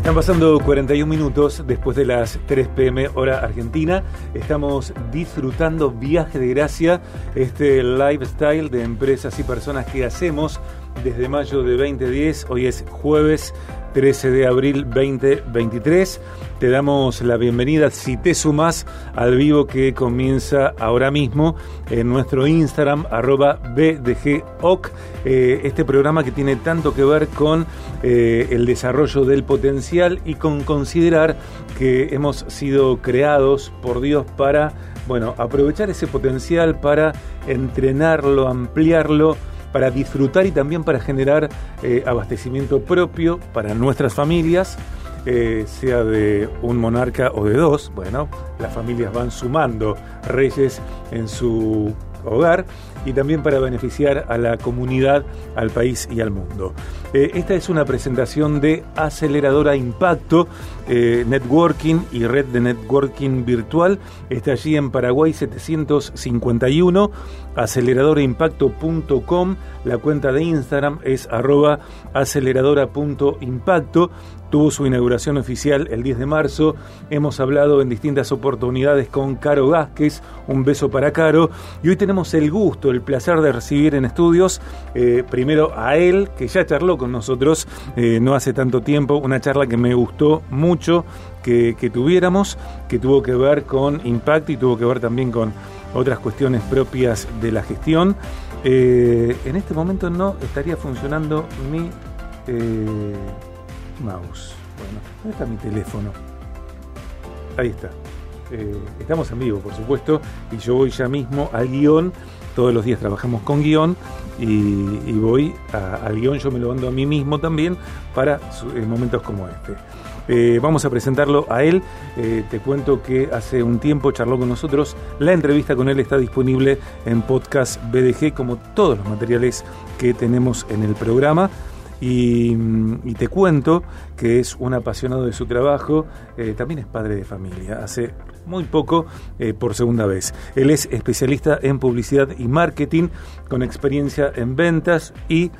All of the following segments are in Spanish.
Están pasando 41 minutos después de las 3 pm hora argentina. Estamos disfrutando Viaje de Gracia, este lifestyle de empresas y personas que hacemos desde mayo de 2010. Hoy es jueves 13 de abril 2023. Te damos la bienvenida, si te sumas, al vivo que comienza ahora mismo en nuestro Instagram, arroba BDGOC, eh, este programa que tiene tanto que ver con eh, el desarrollo del potencial y con considerar que hemos sido creados por Dios para, bueno, aprovechar ese potencial para entrenarlo, ampliarlo, para disfrutar y también para generar eh, abastecimiento propio para nuestras familias, eh, sea de un monarca o de dos. Bueno, las familias van sumando reyes en su hogar y también para beneficiar a la comunidad, al país y al mundo. Eh, esta es una presentación de Aceleradora Impacto, eh, Networking y Red de Networking Virtual. Está allí en Paraguay 751, aceleradoraimpacto.com. La cuenta de Instagram es arroba aceleradora.impacto tuvo su inauguración oficial el 10 de marzo. Hemos hablado en distintas oportunidades con Caro Vázquez, un beso para Caro. Y hoy tenemos el gusto, el placer de recibir en estudios eh, primero a él, que ya charló con nosotros eh, no hace tanto tiempo, una charla que me gustó mucho que, tuviéramos, que tuvo que ver con impacto y tuvo que ver también con otras cuestiones propias de la gestión. Eh, en este momento no estaría funcionando mi mouse. Bueno, ¿dónde está mi teléfono? Ahí está. Eh, estamos en vivo, por supuesto, y yo voy ya mismo al guion. Todos los días trabajamos con guion y, voy al guion, yo me lo mando a mí mismo también para momentos como este. Eh, vamos a presentarlo a él. Eh, te cuento que hace un tiempo charló con nosotros. La entrevista con él está disponible en podcast BDG, como todos los materiales que tenemos en el programa. Mm, y, te cuento que es un apasionado de su trabajo, eh, también es padre de familia, hace muy poco eh, por segunda vez. Él es especialista en publicidad y marketing, con experiencia en ventas y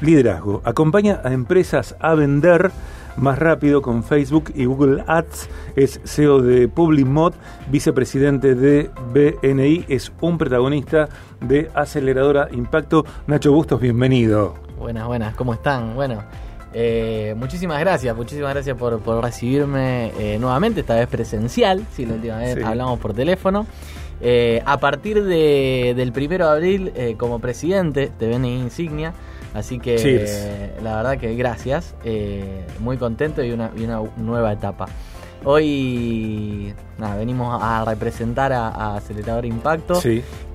liderazgo. Acompaña a empresas a vender más rápido con Facebook y Google Ads. Es CEO de Publimod, vicepresidente de BNI, es un protagonista de Aceleradora Impacto. Nacho Bustos, bienvenido. Buenas, buenas, ¿cómo están? Bueno, eh, muchísimas gracias, muchísimas gracias por, recibirme eh, nuevamente, esta vez presencial, sí, la última vez hablamos por teléfono. Eh, a partir de, del primero de abril, como presidente de BNI Insignia, así que la verdad que gracias, muy contento y una, y una nueva etapa. Hoy nada, venimos a representar a, Acelerador Impacto,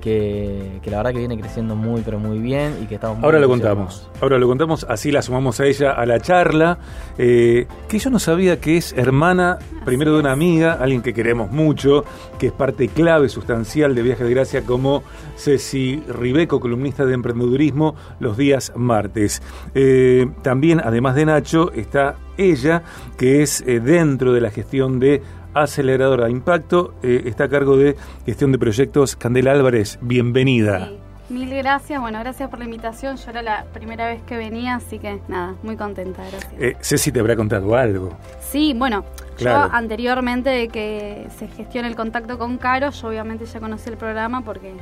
que, la verdad que viene creciendo muy pero muy bien y que estamos Ahora lo contamos, ahora lo contamos, así la sumamos a ella a la charla, eh, que yo no sabía que es hermana primero de una amiga, alguien que queremos mucho, que es parte clave, sustancial de Viaje de Gracia, como Ceci Ribeco, columnista de emprendedurismo, los días martes. Eh, también, además de Nacho, está ella, que es eh, dentro de la gestión de aceleradora de impacto, eh, está a cargo de gestión de proyectos. Candela Álvarez, bienvenida. Mil gracias, bueno, gracias por la invitación. Yo era la primera vez que venía, así que nada, muy contenta, gracias. Eh, Ceci te habrá contado algo. Sí, bueno, yo anteriormente de que se gestione el contacto con Caro, yo obviamente ya conocí el programa porque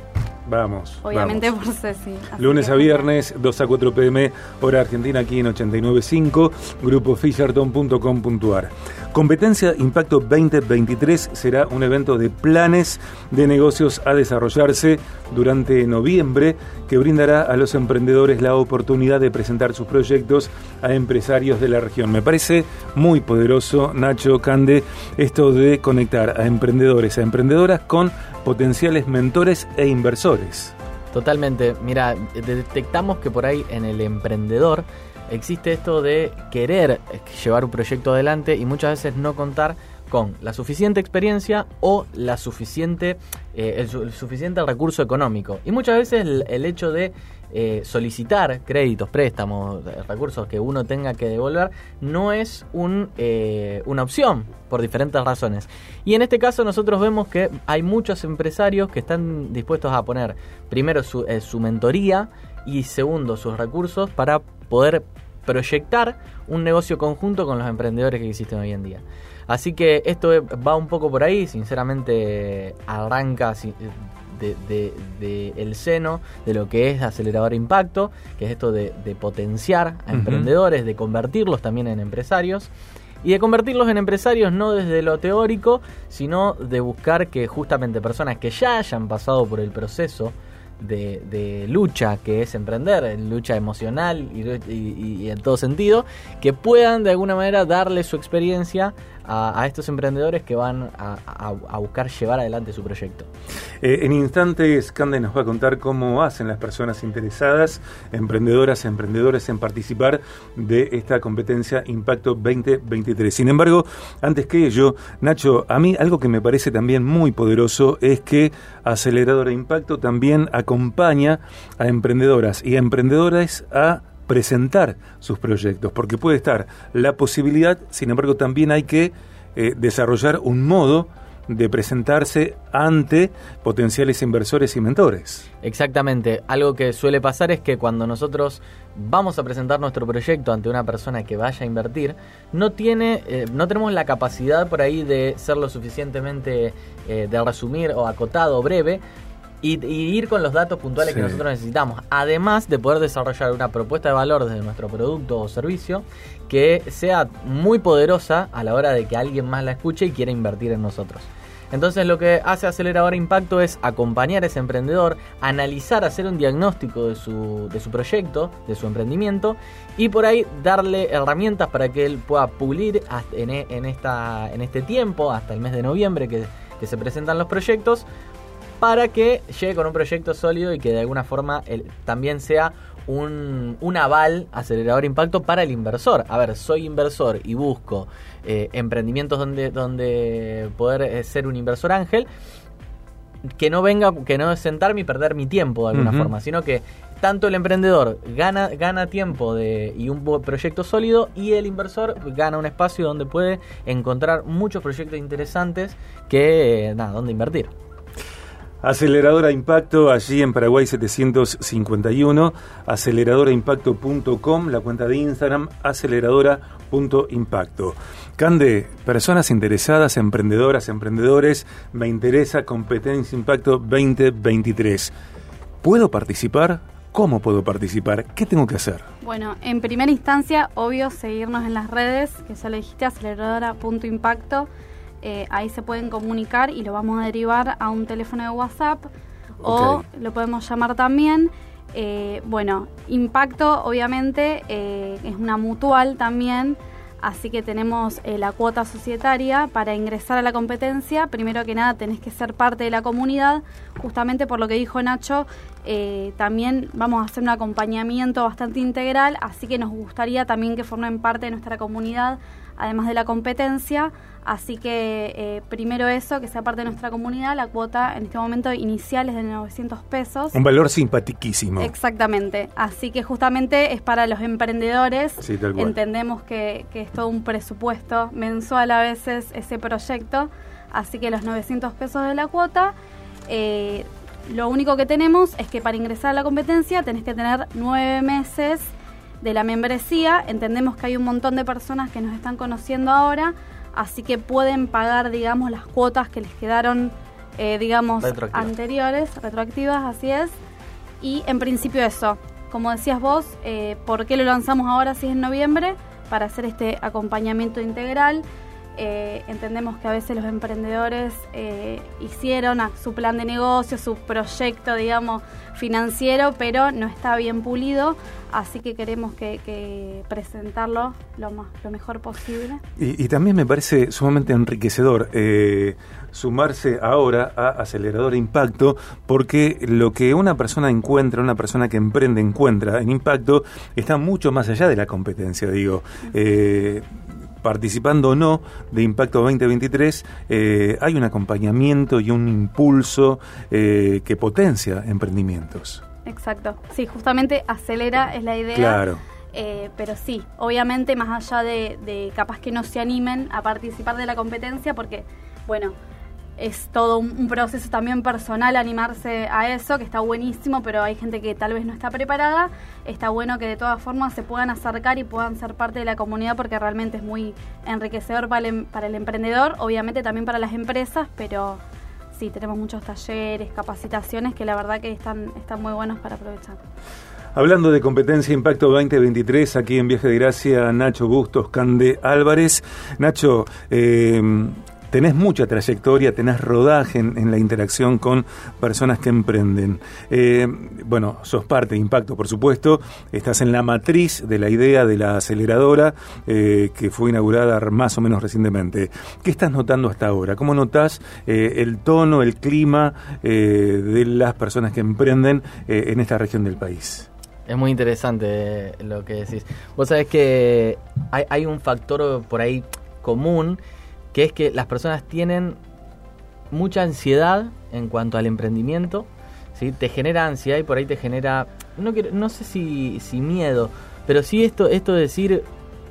Vamos. Obviamente por Ceci. Lunes a viernes, 2 a 4 pm, hora argentina, aquí en 89.5, grupofisherton.com.ar. Competencia Impacto 2023 será un evento de planes de negocios a desarrollarse durante noviembre que brindará a los emprendedores la oportunidad de presentar sus proyectos a empresarios de la región. Me parece muy poderoso, Nacho Cande, esto de conectar a emprendedores, a emprendedoras con potenciales mentores e inversores. Totalmente. Mira, detectamos que por ahí en el emprendedor existe esto de querer llevar un proyecto adelante y muchas veces no contar con la suficiente experiencia o la suficiente, eh, el, suficiente recurso económico. Y muchas veces el hecho de eh, solicitar créditos, préstamos, recursos que uno tenga que devolver, no es un, eh, una opción por diferentes razones. Y en este caso nosotros vemos que hay muchos empresarios que están dispuestos a poner primero su, eh, su mentoría y segundo sus recursos para poder proyectar un negocio conjunto con los emprendedores que existen hoy en día. Así que esto va un poco por ahí, sinceramente arranca de, el seno de lo que es acelerador impacto, que es esto de, potenciar a emprendedores, de convertirlos también en empresarios. Y de convertirlos en empresarios no desde lo teórico, sino de buscar que justamente personas que ya hayan pasado por el proceso de, lucha que es emprender, lucha emocional y, en todo sentido, que puedan de alguna manera darle su experiencia a, estos emprendedores que van a, buscar llevar adelante su proyecto. Eh, en instantes, Cande nos va a contar cómo hacen las personas interesadas, emprendedoras, emprendedores en participar de esta competencia Impacto 2023. Sin embargo, antes que ello, Nacho, a mí algo que me parece también muy poderoso es que Aceleradora Impacto también acompaña a emprendedoras y a emprendedores a presentar sus proyectos, porque puede estar la posibilidad, sin embargo también hay que eh, desarrollar un modo de presentarse ante potenciales inversores y mentores. Exactamente. Algo que suele pasar es que cuando nosotros vamos a presentar nuestro proyecto ante una persona que vaya a invertir, no tiene, eh, no tenemos la capacidad por ahí de ser lo suficientemente eh, de resumir o acotado o breve y, ir con los datos puntuales que nosotros necesitamos. Además de poder desarrollar una propuesta de valor desde nuestro producto o servicio que sea muy poderosa a la hora de que alguien más la escuche y quiera invertir en nosotros. Entonces lo que hace Acelerador Impacto es acompañar a ese emprendedor, analizar, hacer un diagnóstico de su, de su proyecto, de su emprendimiento y por ahí darle herramientas para que él pueda pulir en, en, esta, en este tiempo, hasta el mes de noviembre que, que se presentan los proyectos, para que llegue con un proyecto sólido y que de alguna forma también sea un, aval acelerador impacto para el inversor. A ver, soy inversor y busco eh, emprendimientos donde, donde poder eh, ser un inversor ángel. Que no venga, que no es sentarme y perder mi tiempo de alguna forma, sino que tanto el emprendedor gana, gana tiempo de, y un proyecto sólido y el inversor gana un espacio donde puede encontrar muchos proyectos interesantes que, nada, donde invertir. Aceleradora Impacto, allí en Paraguay 751, aceleradoraimpacto.com, la cuenta de Instagram, aceleradora.impacto. Cande, personas interesadas, emprendedoras, emprendedores, me interesa Competencia Impacto 2023. ¿Puedo participar? ¿Cómo puedo participar? ¿Qué tengo que hacer? Bueno, en primera instancia, obvio, seguirnos en las redes, que ya le dijiste, aceleradora.impacto eh, ahí se pueden comunicar y lo vamos a derivar a un teléfono de WhatsApp o lo podemos llamar también. Eh, bueno, Impacto obviamente eh, es una mutual también, así que tenemos la cuota societaria para ingresar a la competencia. Primero que nada tenés que ser parte de la comunidad, justamente por lo que dijo Nacho, también vamos a hacer un acompañamiento bastante integral, así que nos gustaría también que formen parte de nuestra comunidad, además de la competencia. Así que eh, primero eso, que sea parte de nuestra comunidad, la cuota en este momento inicial es de 900 pesos. Un valor simpatiquísimo. Exactamente. Así que justamente es para los emprendedores. Sí, tal cual. Entendemos que, es todo un presupuesto mensual a veces ese proyecto. Así que los 900 pesos de la cuota. Eh, lo único que tenemos es que para ingresar a la competencia tenés que tener nueve meses de la membresía. Entendemos que hay un montón de personas que nos están conociendo ahora así que pueden pagar, digamos, las cuotas que les quedaron, eh, digamos, anteriores, retroactivas, así es. Y en principio eso, como decías vos, eh, ¿por qué lo lanzamos ahora si es en noviembre? Para hacer este acompañamiento integral. Eh, entendemos que a veces los emprendedores hicieron su plan de negocio, su proyecto, digamos, financiero, pero no está bien pulido así que queremos que, presentarlo lo, más, lo mejor posible. Y, también me parece sumamente enriquecedor eh, sumarse ahora a Acelerador Impacto, porque lo que una persona encuentra, una persona que emprende encuentra en Impacto, está mucho más allá de la competencia, digo. Eh, participando o no de Impacto 2023, eh, hay un acompañamiento y un impulso que potencia emprendimientos. Exacto. Sí, justamente acelera es la idea. Claro. Eh, pero sí, obviamente más allá de, capaz que no se animen a participar de la competencia, porque, bueno, es todo un, proceso también personal animarse a eso, que está buenísimo, pero hay gente que tal vez no está preparada. Está bueno que de todas formas se puedan acercar y puedan ser parte de la comunidad porque realmente es muy enriquecedor para el, em, para el emprendedor, obviamente también para las empresas, pero sí, tenemos muchos talleres, capacitaciones que la verdad que están, están muy buenos para aprovechar. Hablando de competencia Impacto 2023, aquí en Viaje de Gracia, Nacho Bustos, Cande Álvarez. Nacho, eh, tenés mucha trayectoria, tenés rodaje en, la interacción con personas que emprenden. Eh, bueno, sos parte de Impacto, por supuesto, estás en la matriz de la idea de la aceleradora eh, que fue inaugurada más o menos recientemente. ¿Qué estás notando hasta ahora? ¿Cómo notas eh, el tono, el clima de las personas que emprenden en esta región del país? Es muy interesante lo que decís. Vos sabés que hay un factor por ahí común que es que las personas tienen mucha ansiedad en cuanto al emprendimiento, ¿sí? te genera ansiedad y por ahí te genera, no, no sé si, si miedo, pero sí esto, esto de decir,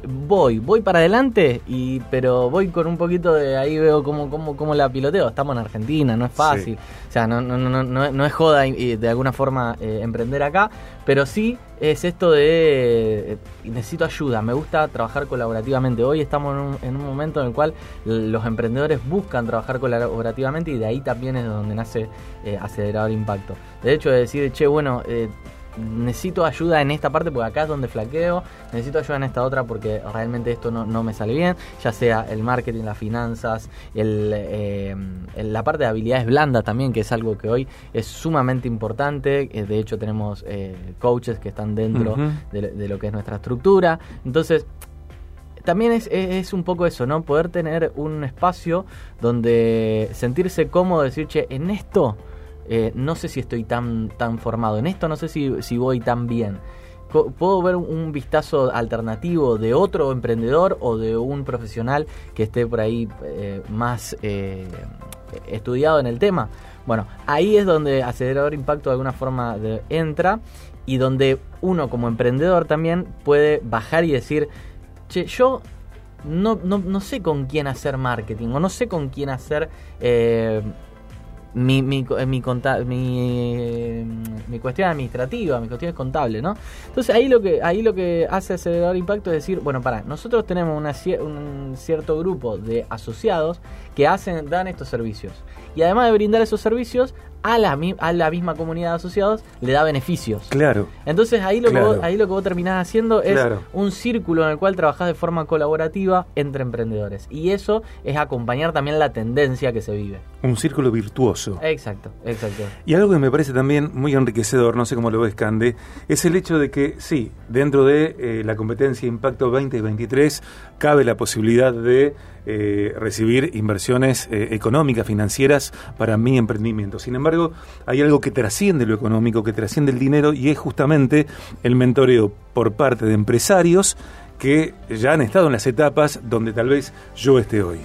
voy, voy para adelante, y pero voy con un poquito de ahí veo cómo, cómo, cómo la piloteo. Estamos en Argentina, no es fácil. O sea, no, no, no, no, no es joda de alguna forma eh, emprender acá, pero sí es esto de eh, necesito ayuda, me gusta trabajar colaborativamente. Hoy estamos en un, en un, momento en el cual los emprendedores buscan trabajar colaborativamente y de ahí también es donde nace eh, Acelerador Impacto. De hecho, de decir, che, bueno, eh, necesito ayuda en esta parte porque acá es donde flaqueo, necesito ayuda en esta otra porque realmente esto no, me sale bien, ya sea el marketing, las finanzas, eh, la parte de habilidades blandas también, que es algo que hoy es sumamente importante, eh, de hecho tenemos eh, coaches que están dentro de, lo que es nuestra estructura, entonces también es, es, un poco eso, ¿no? Poder tener un espacio donde sentirse cómodo, decir, che, en esto eh, no sé si estoy tan, tan formado en esto, no sé si, si voy tan bien. Puedo ver un vistazo alternativo de otro emprendedor o de un profesional que esté por ahí eh, más eh, estudiado en el tema. Bueno, ahí es donde Acelerador Impacto de alguna forma entra y donde uno como emprendedor también puede bajar y decir, che, yo no, no, no sé con quién hacer marketing o no sé con quién hacer mi, mi, mi, mi, mi, cuestión administrativa, mi cuestión es contable, ¿no? Entonces ahí lo que, ahí lo que hace Acelerador Impacto es decir, bueno, para, nosotros tenemos una, un cierto grupo de asociados que hacen, dan estos servicios. Y además de brindar esos servicios, a la, a la misma comunidad de asociados le da beneficios. Claro. Entonces ahí lo, que, vos, ahí lo que vos terminás haciendo es un círculo en el cual trabajás de forma colaborativa entre emprendedores. Y eso es acompañar también la tendencia que se vive. Un círculo virtuoso. Exacto, exacto. Y algo que me parece también muy enriquecedor, no sé cómo lo ves, Cande, es el hecho de que sí, dentro de eh, la competencia Impacto 2023 cabe la posibilidad de eh, recibir inversiones eh, económicas, financieras para mi emprendimiento. Sin embargo, hay algo que trasciende lo económico, que trasciende el dinero y es justamente el mentoreo por parte de empresarios que ya han estado en las etapas donde tal vez yo esté hoy.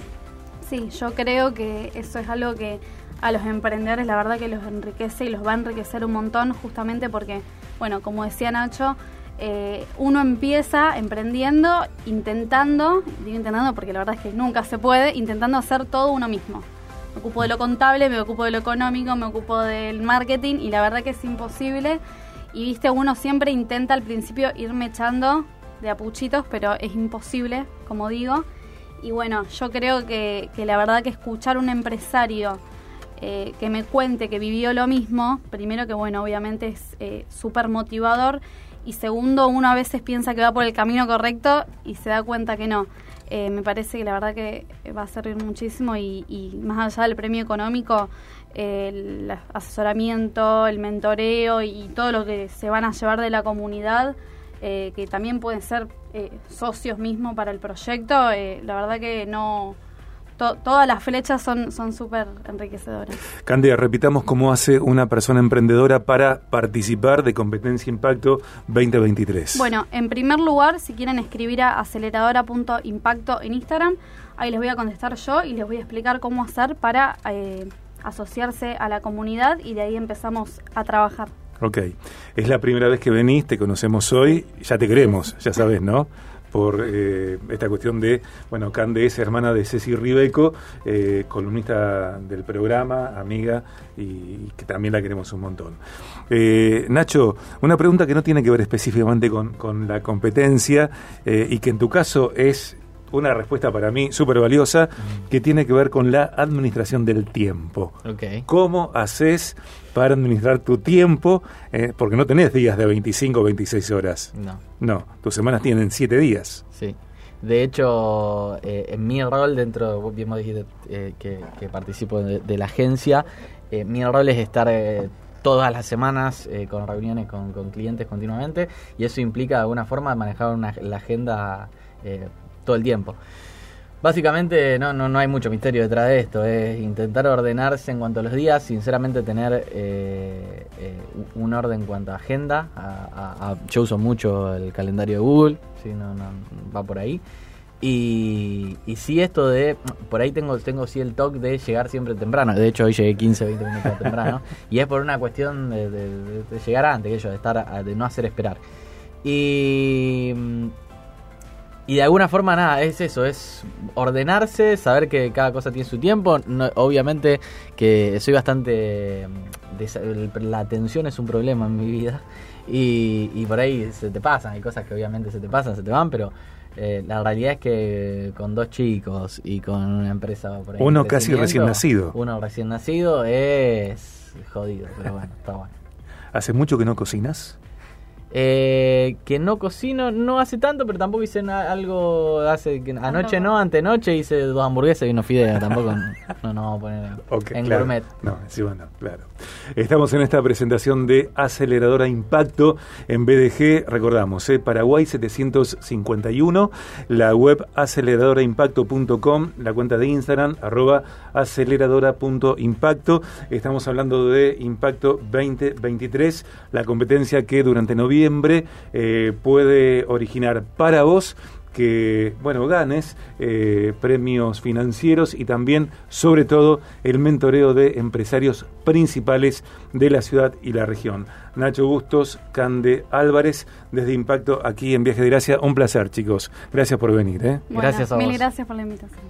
Sí, yo creo que eso es algo que a los emprendedores la verdad que los enriquece y los va a enriquecer un montón justamente porque, bueno, como decía Nacho, eh, uno empieza emprendiendo, intentando, digo intentando porque la verdad es que nunca se puede, intentando hacer todo uno mismo. Me ocupo de lo contable, me ocupo de lo económico, me ocupo del marketing y la verdad que es imposible. Y viste, uno siempre intenta al principio irme echando de apuchitos, pero es imposible, como digo. Y bueno, yo creo que, la verdad que escuchar un empresario eh, que me cuente que vivió lo mismo, primero que bueno, obviamente es eh, súper motivador y segundo, uno a veces piensa que va por el camino correcto y se da cuenta que no. Eh, me parece que la verdad que va a servir muchísimo y, más allá del premio económico, el asesoramiento, el mentoreo y todo lo que se van a llevar de la comunidad, eh, que también pueden ser eh, socios mismos para el proyecto, la verdad que no todas las flechas son súper enriquecedoras. Candida, repitamos cómo hace una persona emprendedora para participar de Competencia Impacto 2023. Bueno, en primer lugar, si quieren escribir a aceleradora.impacto en Instagram, ahí les voy a contestar yo y les voy a explicar cómo hacer para eh, asociarse a la comunidad y de ahí empezamos a trabajar. Ok, es la primera vez que venís, te conocemos hoy, ya te queremos, ya sabes, ¿no? Por eh, esta cuestión de, bueno, Cande es hermana de Ceci Ribeco, eh, columnista del programa, amiga, y, que también la queremos un montón. Eh, Nacho, una pregunta que no tiene que ver específicamente con, con la competencia y que en tu caso es una respuesta para mí súper valiosa que tiene que ver con la administración del tiempo. ¿Cómo haces para administrar tu tiempo? Eh, porque no tenés días de 25 o 26 horas. No. No, tus semanas tienen 7 días. Sí. De hecho, eh, en mi rol dentro, vos bien dijiste eh, que, participo de, la agencia, mi rol es estar todas las semanas con reuniones con, clientes continuamente y eso implica de alguna forma manejar una, la agenda todo el tiempo. Básicamente no, no, no hay mucho misterio detrás de esto, es intentar ordenarse en cuanto a los días, sinceramente tener eh, eh, un orden en cuanto a agenda, yo uso mucho el calendario de Google, si no, no va por ahí, y, y sí esto de, por ahí tengo, tengo sí el toque de llegar siempre temprano, de hecho hoy llegué 15, 20 minutos temprano, y es por una cuestión de, de, de llegar antes, que yo, de, estar, de no hacer esperar. Y y de alguna forma, nada, es eso, es ordenarse, saber que cada cosa tiene su tiempo. obviamente que soy bastante... La atención es un problema en mi vida. Y, por ahí se te pasan, hay cosas que obviamente se te pasan, se te van, pero eh, la realidad es que con dos chicos y con una empresa por ahí Uno casi recién nacido. Uno recién nacido es jodido, pero bueno, está bueno. ¿Hace mucho que no cocinas? Eh, que no cocino, no hace tanto, pero tampoco hice algo hace que anoche no, antenoche hice dos hamburguesas y unos fideos, tampoco no nos vamos a poner en gourmet. No, sí, bueno, claro. Estamos en esta presentación de Aceleradora Impacto en BDG, recordamos, eh, Paraguay 751, la web aceleradoraimpacto.com, la cuenta de Instagram, arroba aceleradora.impacto. Estamos hablando de Impacto 2023, la competencia que durante noviembre eh, puede originar para vos que bueno ganes eh, premios financieros y también sobre todo el mentoreo de empresarios principales de la ciudad y la región. Nacho Bustos, Cande Álvarez, desde Impacto aquí en Viaje de Gracia. Un placer, chicos. Gracias por venir. ¿eh? gracias a vos. Mil gracias por la invitación.